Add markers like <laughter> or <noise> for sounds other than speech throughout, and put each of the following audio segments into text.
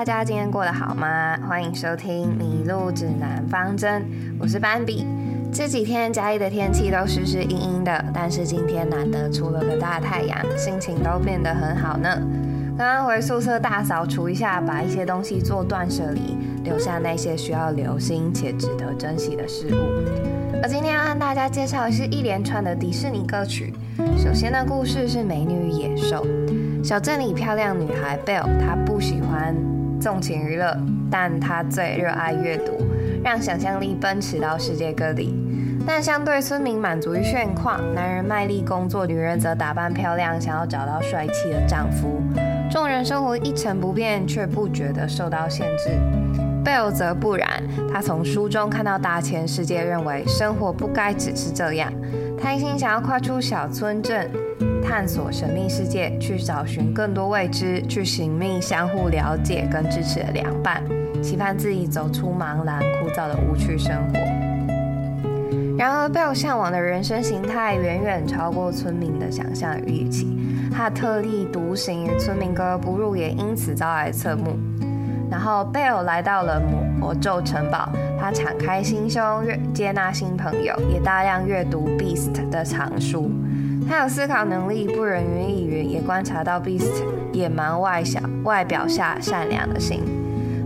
大家今天过得好吗？欢迎收听《迷路指南方针》，我是斑比。这几天嘉义的天气都湿湿阴阴的，但是今天难得出了个大太阳，心情都变得很好呢。刚刚回宿舍大扫除一下，把一些东西做断舍离，留下那些需要留心且值得珍惜的事物。而今天要和大家介绍的是一连串的迪士尼歌曲。首先的故事是《美女与野兽》。小镇里漂亮女孩 Belle，她不喜纵情娱乐，但他最热爱阅读，让想象力奔驰到世界各地。但相对村民满足于现况，男人卖力工作，女人则打扮漂亮，想要找到帅气的丈夫。众人生活一成不变，却不觉得受到限制。Belle 则不然，他从书中看到大千世界，认为生活不该只是这样。他一心想要跨出小村镇。探索神秘世界，去找寻更多未知，去寻觅相互了解跟支持的良伴，期盼自己走出茫然枯燥的无趣生活。然而贝尔向往的人生形态远远超过村民的想象与预期，他特立独行与村民格格不入，也因此遭来侧目。然后贝尔来到了魔咒城堡，他敞开心胸，接纳新朋友，也大量阅读 Beast 的藏书。他有思考能力，不人云亦云，也观察到 Beast 野蛮外小外表下善良的心。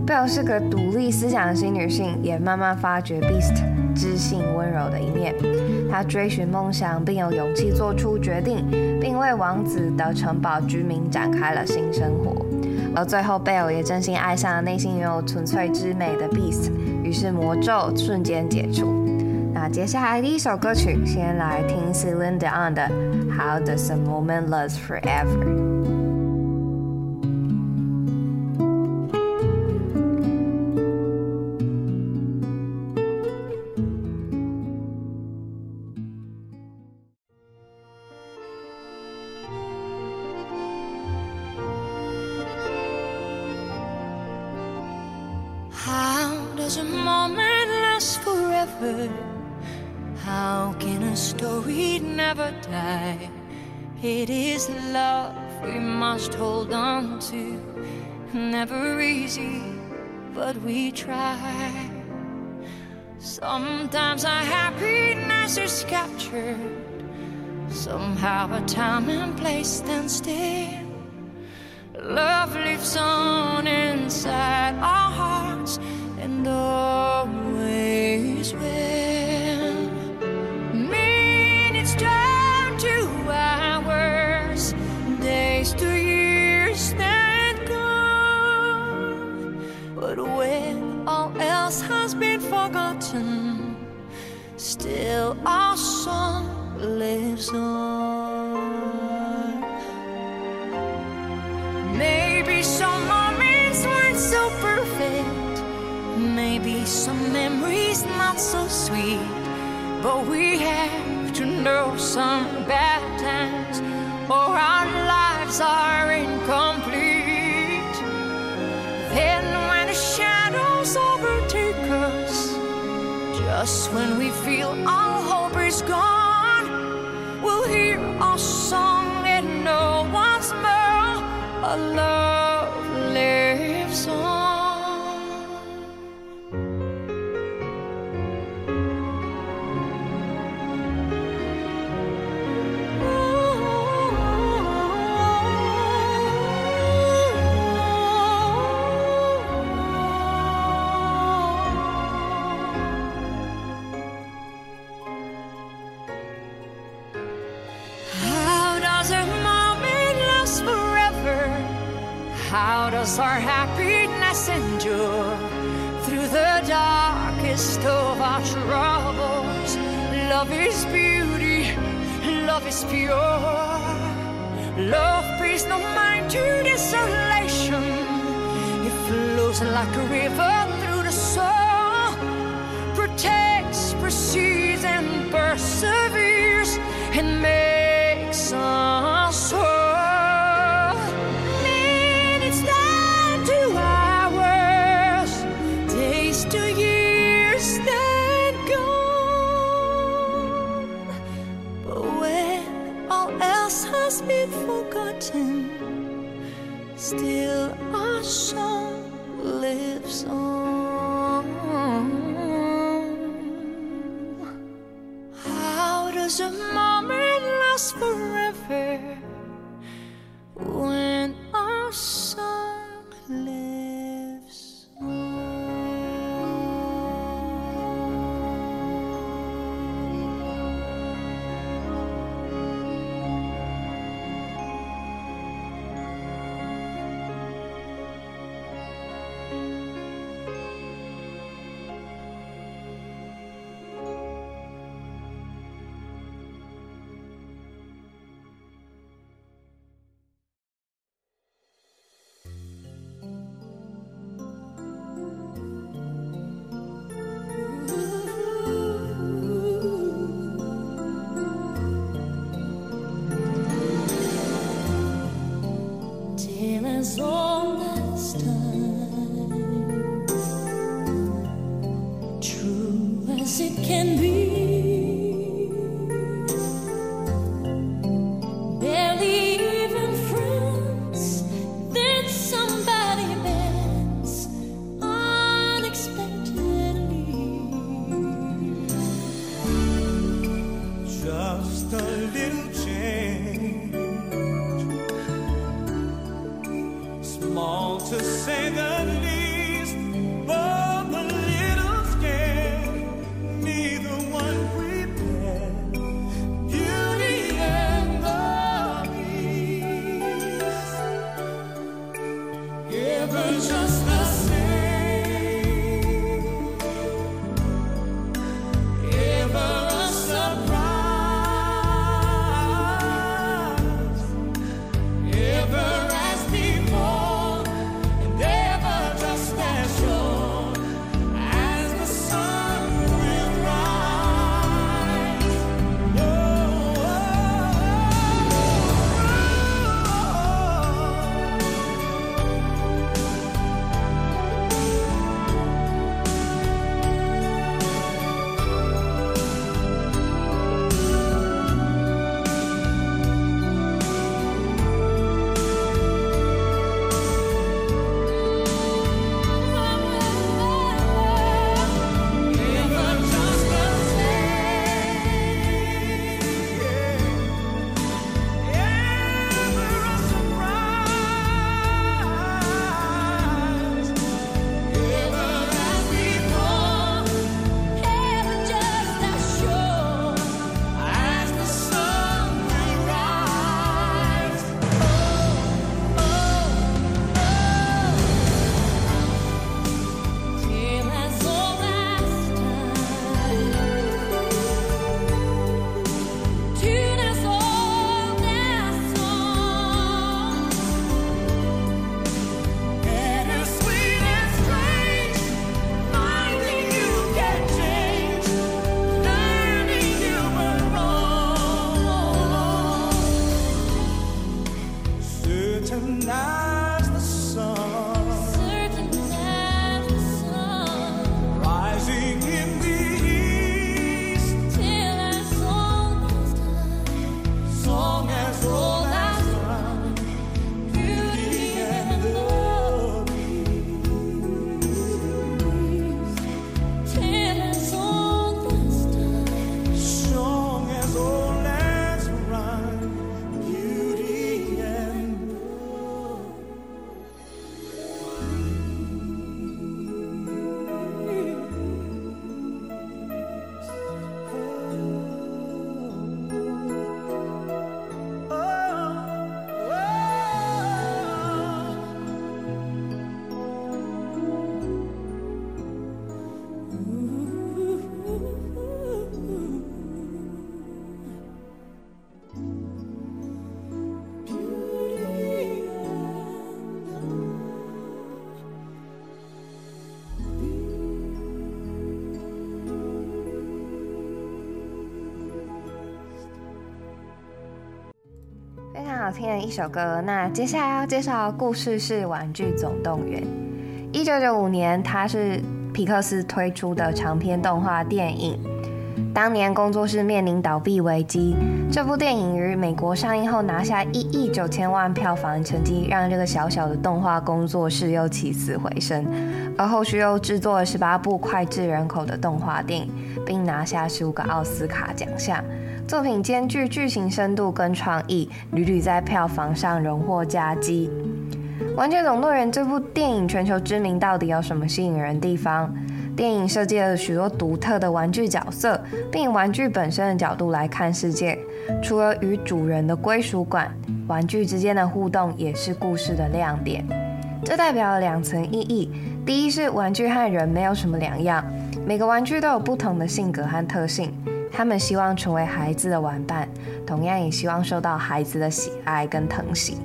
Bell 是个独立思想的新女性，也慢慢发掘 Beast 知性温柔的一面。她追寻梦想，并有勇气做出决定，并为王子的城堡居民展开了新生活。而最后，Bell 也真心爱上了内心拥有纯粹之美的 Beast，于是魔咒瞬间解除。那接下来第一首歌曲，先来听 Celine Dion 的 How Does a Moment Last Forever。Easy, but we try. Sometimes our happiness is captured. Somehow a time and place stand still. Love lives on inside our hearts and always will. Else has been forgotten, still our song lives on. Maybe some moments weren't so perfect. Maybe some memories not so sweet. But we have to know some bad times, or our lives are incomplete. Just when we feel all hope is gone, we'll hear our song and know once more our love lives on. Pure. Love pays no mind to desolation. It flows like a river through the soul, protects, precedes, and perseveres, and makes us still 好听的一首歌。那接下来要介绍的故事是《玩具总动员》。一九九五年，它是皮克斯推出的长篇动画电影。当年工作室面临倒闭危机，这部电影于美国上映后拿下一亿九千万票房成绩，让这个小小的动画工作室又起死回生。而后续又制作了十八部脍炙人口的动画电影，并拿下十五个奥斯卡奖项。作品兼具剧情深度跟创意，屡屡在票房上荣获佳绩。《玩具总动员》这部电影全球知名到底有什么吸引人地方？电影设计了许多独特的玩具角色，并以玩具本身的角度来看世界。除了与主人的归属感，玩具之间的互动也是故事的亮点。这代表了两层意义：第一是玩具和人没有什么两样，每个玩具都有不同的性格和特性，他们希望成为孩子的玩伴，同样也希望受到孩子的喜爱跟疼惜。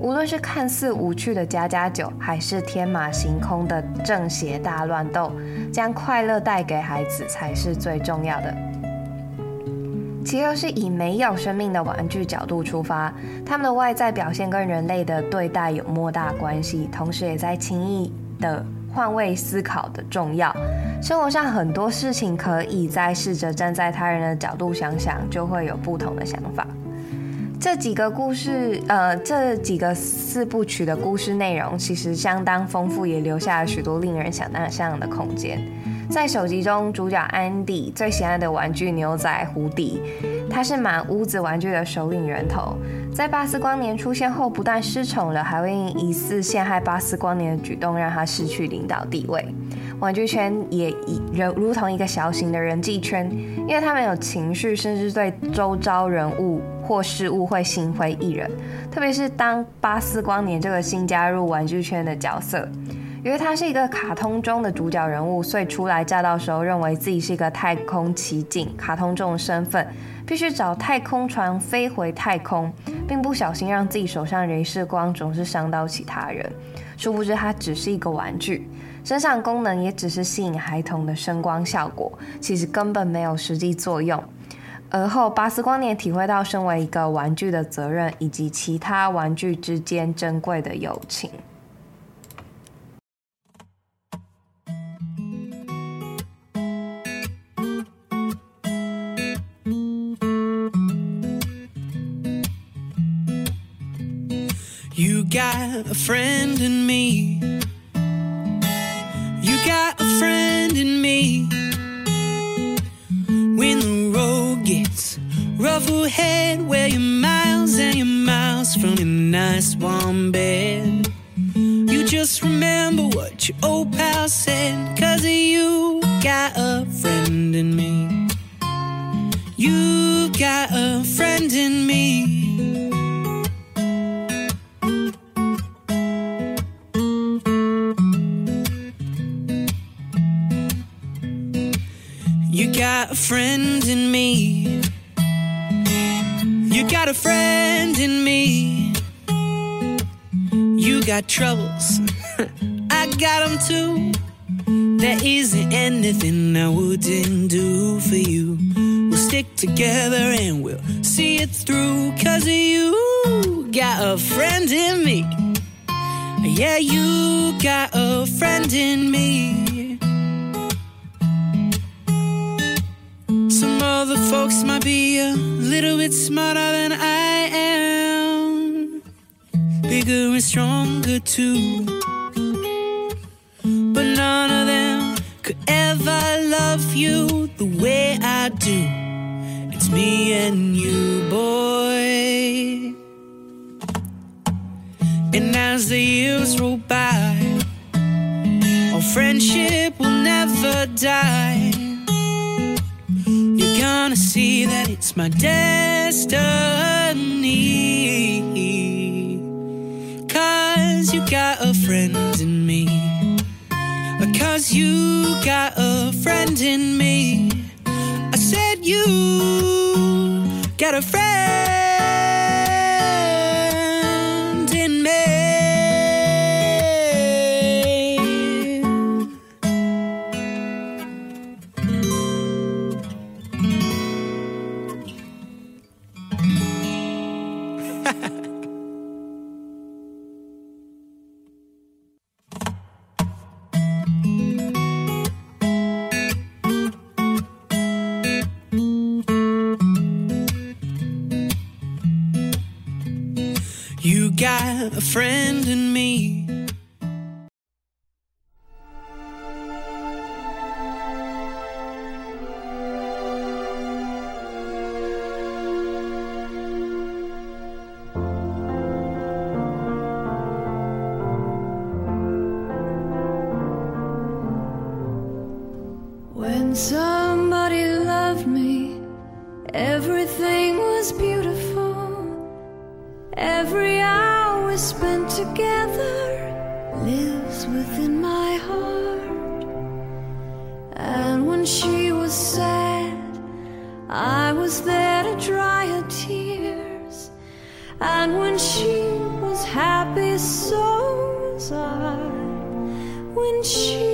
无论是看似无趣的家家酒，还是天马行空的正邪大乱斗，将快乐带给孩子才是最重要的。其二是以没有生命的玩具角度出发，他们的外在表现跟人类的对待有莫大关系，同时也在轻易的换位思考的重要。生活上很多事情可以再试着站在他人的角度想想，就会有不同的想法。这几个故事，呃，这几个四部曲的故事内容其实相当丰富，也留下了许多令人想象的空间。在首集中，主角安迪最喜爱的玩具牛仔胡迪，他是满屋子玩具的首领人头。在巴斯光年出现后，不但失宠了，还会因疑似陷害巴斯光年的举动让他失去领导地位。玩具圈也一如如同一个小型的人际圈，因为他们有情绪，甚至对周遭人物或事物会心灰意冷。特别是当巴斯光年这个新加入玩具圈的角色，因为他是一个卡通中的主角人物，所以初来乍到时候认为自己是一个太空奇景。卡通这种身份，必须找太空船飞回太空，并不小心让自己手上镭射光总是伤到其他人。殊不知，他只是一个玩具。身上功能也只是吸引孩童的声光效果，其实根本没有实际作用。而后，巴斯光年体会到身为一个玩具的责任，以及其他玩具之间珍贵的友情。Got a friend in me. You got a friend in me. When the road gets rough ahead, where you're miles and you're miles from your nice warm bed. You just remember what your old pal said, cause you got a friend in me. You got a friend in me. Got a friend in me. You got troubles. <laughs> I got them too. There isn't anything I wouldn't do for you. We'll stick together and we'll see it through. Cause you got a friend in me. Yeah, you got a friend in me. Folks might be a little bit smarter than I am, bigger and stronger too. But none of them could ever love you the way I do. It's me and you, boy. And as the years roll by, our friendship will never die. Gonna see that it's my destiny. Cause you got a friend in me. Cause you got a friend in me. I said you got a friend a friend in she was sad, I was there to dry her tears. And when she was happy, so was I. When she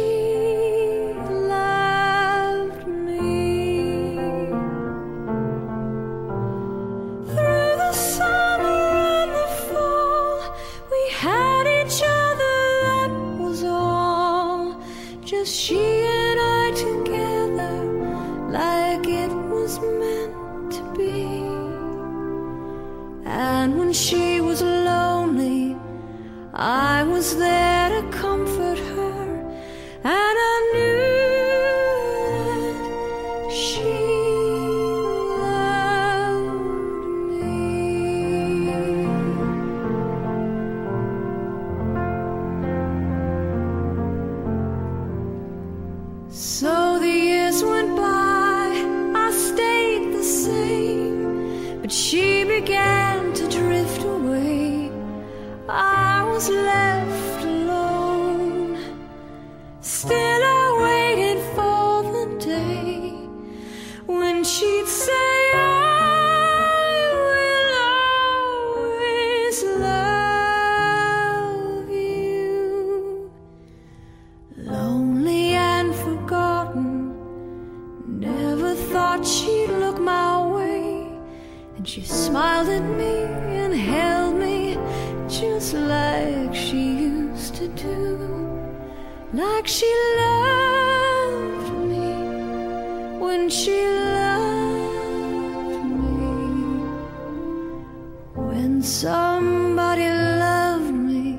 When somebody loved me,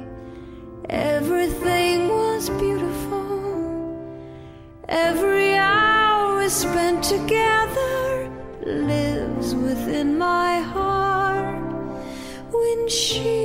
everything was beautiful. Every hour we spent together lives within my heart when she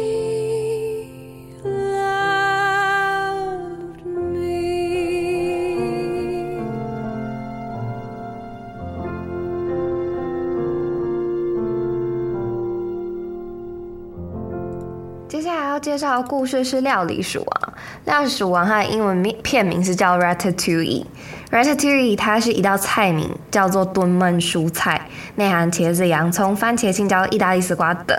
故事是《料理鼠王》。料理鼠王它的英文名片名是叫 Ratatouille。Ratatouille 它是一道菜名，叫做炖焖蔬菜，内含茄子、洋葱、番茄、青椒、意大利丝瓜等。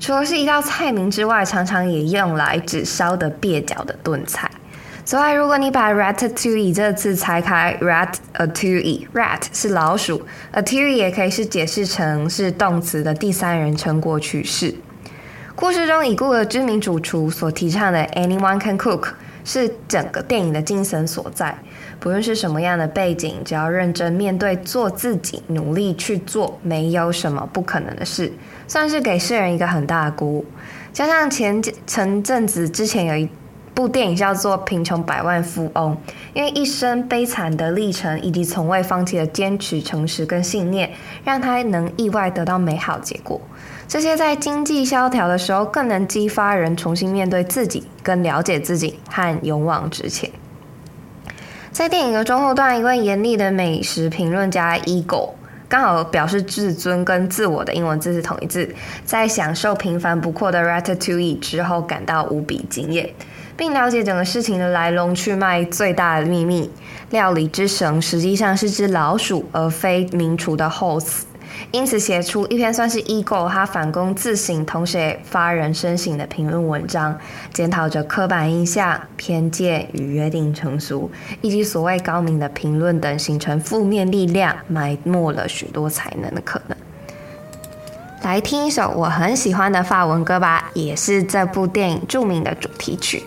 除了是一道菜名之外，常常也用来指烧得蹩脚的炖菜。此外，如果你把 Ratatouille 这个字拆开，rat a t o u i rat 是老鼠，a t o u i 也可以是解释成是动词的第三人称过去式。故事中已故的知名主厨所提倡的 “Anyone can cook” 是整个电影的精神所在。不论是什么样的背景，只要认真面对，做自己，努力去做，没有什么不可能的事，算是给世人一个很大的鼓舞。加上前前阵子之前有一部电影叫做《贫穷百万富翁》，因为一生悲惨的历程以及从未放弃的坚持、诚实跟信念，让他能意外得到美好结果。这些在经济萧条的时候，更能激发人重新面对自己、更了解自己和勇往直前。在电影的中后段，一位严厉的美食评论家 Ego 刚好表示自尊跟自我的英文字是同一字，在享受平凡不过的 Ratatouille 之后，感到无比惊艳，并了解整个事情的来龙去脉。最大的秘密，料理之神实际上是只老鼠，而非名厨的 host。因此，写出一篇算是 ego 他反躬自省，同时也发人深省的评论文章，检讨着刻板印象、偏见与约定成俗，以及所谓高明的评论等形成负面力量，埋没了许多才能的可能。来听一首我很喜欢的法文歌吧，也是这部电影著名的主题曲。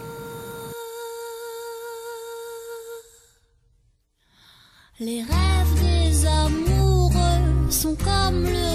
最后要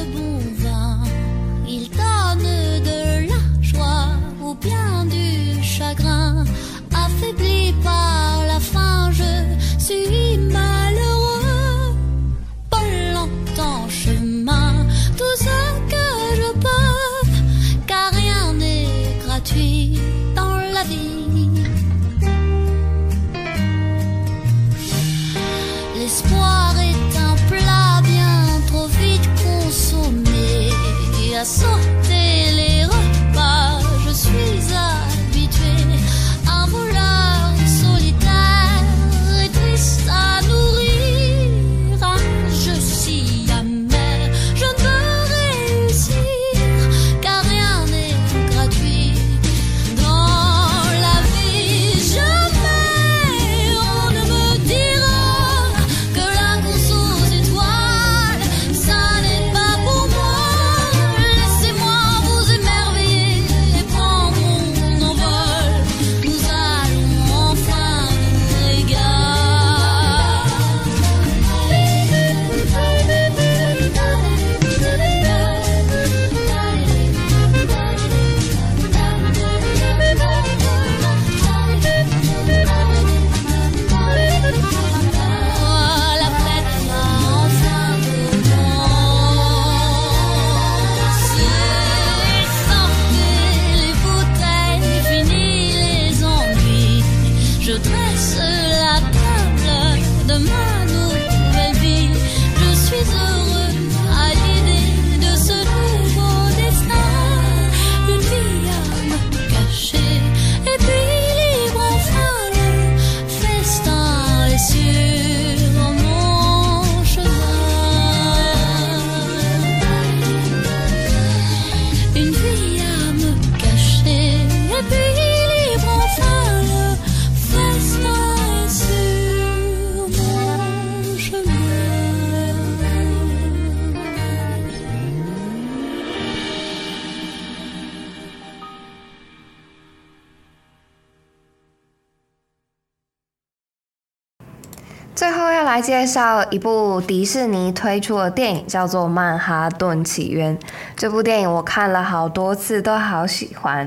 来介绍一部迪士尼推出的电影，叫做《曼哈顿起源》。这部电影我看了好多次，都好喜欢。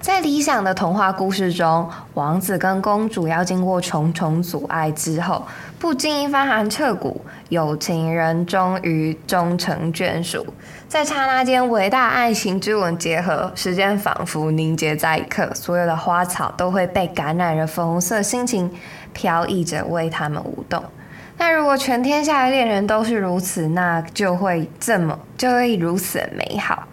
在理想的童话故事中，王子跟公主要经过重重阻碍之后，不经一番寒彻骨，有情人终于终成眷属。在刹那间，伟大爱情之吻结合，时间仿佛凝结在一刻，所有的花草都会被感染了粉红色心情。飘逸着为他们舞动。那如果全天下的恋人都是如此，那就会这么就会如此美好。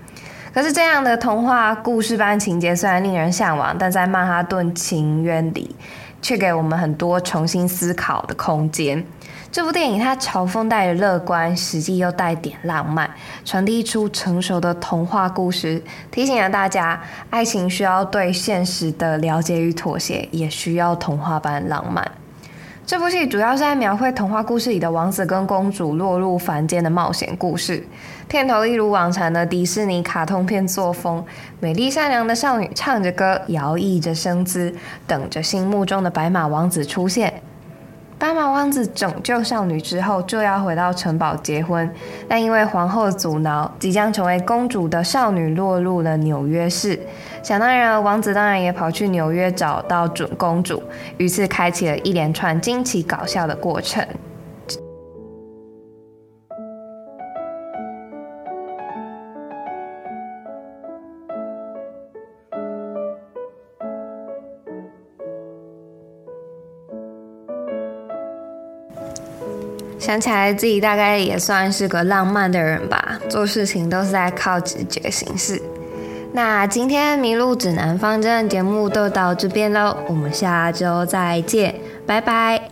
可是这样的童话故事般情节虽然令人向往，但在曼哈顿情缘里，却给我们很多重新思考的空间。这部电影它嘲讽带着乐观，实际又带点浪漫，传递出成熟的童话故事，提醒了大家：爱情需要对现实的了解与妥协，也需要童话般浪漫。这部戏主要是在描绘童话故事里的王子跟公主落入凡间的冒险故事。片头一如往常的迪士尼卡通片作风，美丽善良的少女唱着歌，摇曳着身姿，等着心目中的白马王子出现。白马王子拯救少女之后，就要回到城堡结婚，但因为皇后阻挠，即将成为公主的少女落入了纽约市。想当然，王子当然也跑去纽约找到准公主，于是开启了一连串惊奇搞笑的过程。想起来自己大概也算是个浪漫的人吧，做事情都是在靠直觉行事。那今天迷路指南方针节目就到这边喽，我们下周再见，拜拜。